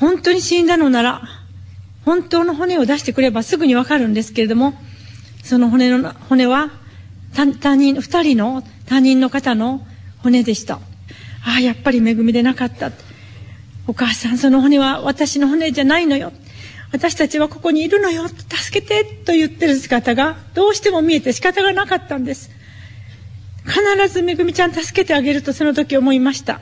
本当に死んだのなら、本当の骨を出してくればすぐにわかるんですけれども、その骨の、骨は、他人、二人の他人の方の骨でした。ああ、やっぱり恵みでなかった。お母さん、その骨は私の骨じゃないのよ。私たちはここにいるのよ。助けてと言ってる姿がどうしても見えて仕方がなかったんです。必ずめぐみちゃん助けてあげるとその時思いました。